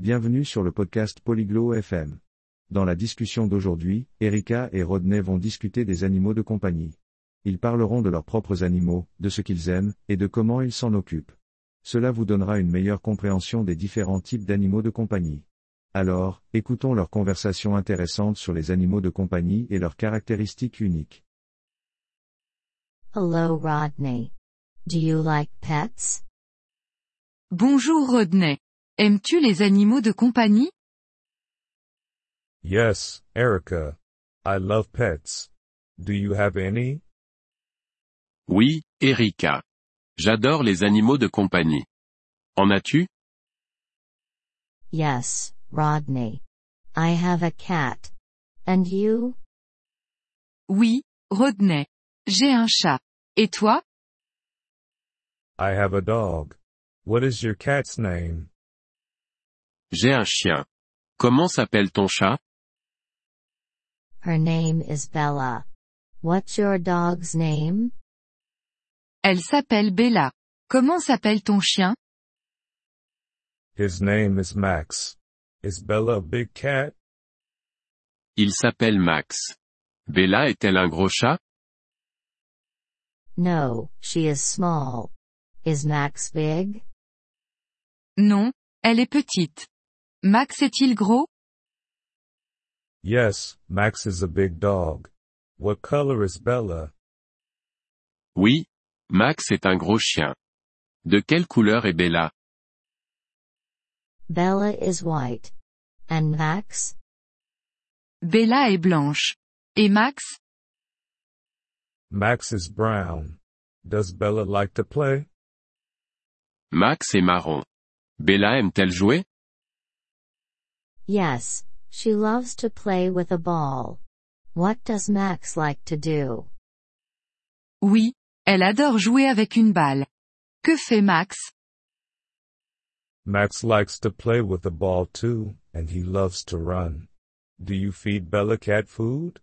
bienvenue sur le podcast Polyglot FM. Dans la discussion d'aujourd'hui, Erika et Rodney vont discuter des animaux de compagnie. Ils parleront de leurs propres animaux, de ce qu'ils aiment, et de comment ils s'en occupent. Cela vous donnera une meilleure compréhension des différents types d'animaux de compagnie. Alors, écoutons leur conversation intéressante sur les animaux de compagnie et leurs caractéristiques uniques. Hello, Rodney. Do you like pets? Bonjour Rodney. Aimes-tu les animaux de compagnie? Yes, Erica. I love pets. Do you have any? Oui, Erika. J'adore les animaux de compagnie. En as-tu? Yes, Rodney. I have a cat. And you? Oui, Rodney. J'ai un chat. Et toi? I have a dog. What is your cat's name? J'ai un chien. Comment s'appelle ton chat? Her name is Bella. What's your dog's name? Elle s'appelle Bella. Comment s'appelle ton chien? His name is Max. Is Bella a big cat? Il s'appelle Max. Bella est-elle un gros chat? No, she is small. Is Max big? Non, elle est petite. Max est-il gros? Yes, Max is a big dog. What color is Bella? Oui, Max est un gros chien. De quelle couleur est Bella? Bella is white. And Max? Bella est blanche. Et Max? Max is brown. Does Bella like to play? Max est marron. Bella aime-t-elle jouer? Yes, she loves to play with a ball. What does Max like to do? Oui, elle adore jouer avec une balle. Que fait Max? Max likes to play with the ball too, and he loves to run. Do you feed Bella cat food?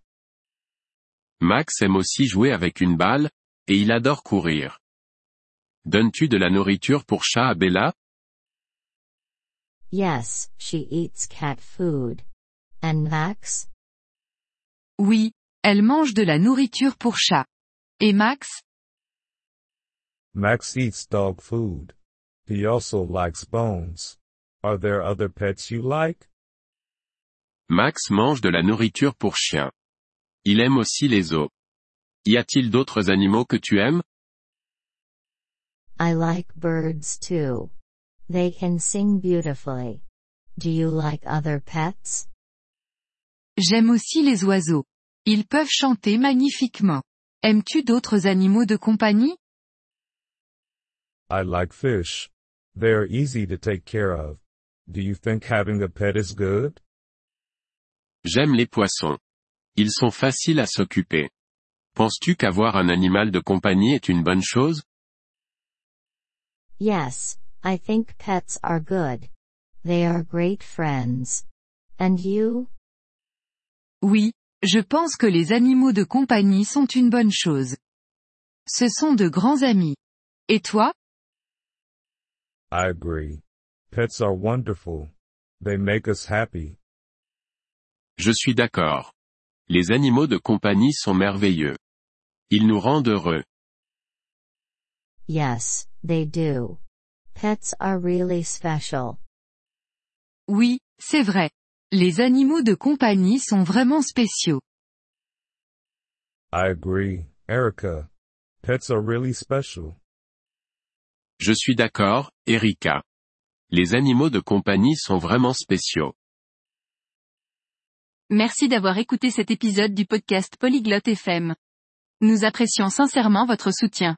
Max aime aussi jouer avec une balle, et il adore courir. Donnes-tu de la nourriture pour chat à Bella? Yes, she eats cat food. And Max? Oui, elle mange de la nourriture pour chat. Et Max? Max eats dog food. He also likes bones. Are there other pets you like? Max mange de la nourriture pour chien. Il aime aussi les os. Y a-t-il d'autres animaux que tu aimes? I like birds too. They can sing beautifully. Do you like other pets? J'aime aussi les oiseaux. Ils peuvent chanter magnifiquement. Aimes-tu d'autres animaux de compagnie? I like fish. They are easy to take care of. Do you think having a pet is good? J'aime les poissons. Ils sont faciles à s'occuper. Penses-tu qu'avoir un animal de compagnie est une bonne chose? Yes, I think pets are good. They are great friends. And you? Oui, je pense que les animaux de compagnie sont une bonne chose. Ce sont de grands amis. Et toi? I agree. Pets are wonderful. They make us happy. Je suis d'accord. Les animaux de compagnie sont merveilleux. Ils nous rendent heureux. Yes, they do. Pets are really special. Oui, c'est vrai. Les animaux de compagnie sont vraiment spéciaux. I agree, Erica. Pets are really special. Je suis d'accord, Erika. Les animaux de compagnie sont vraiment spéciaux. Merci d'avoir écouté cet épisode du podcast Polyglotte FM. Nous apprécions sincèrement votre soutien.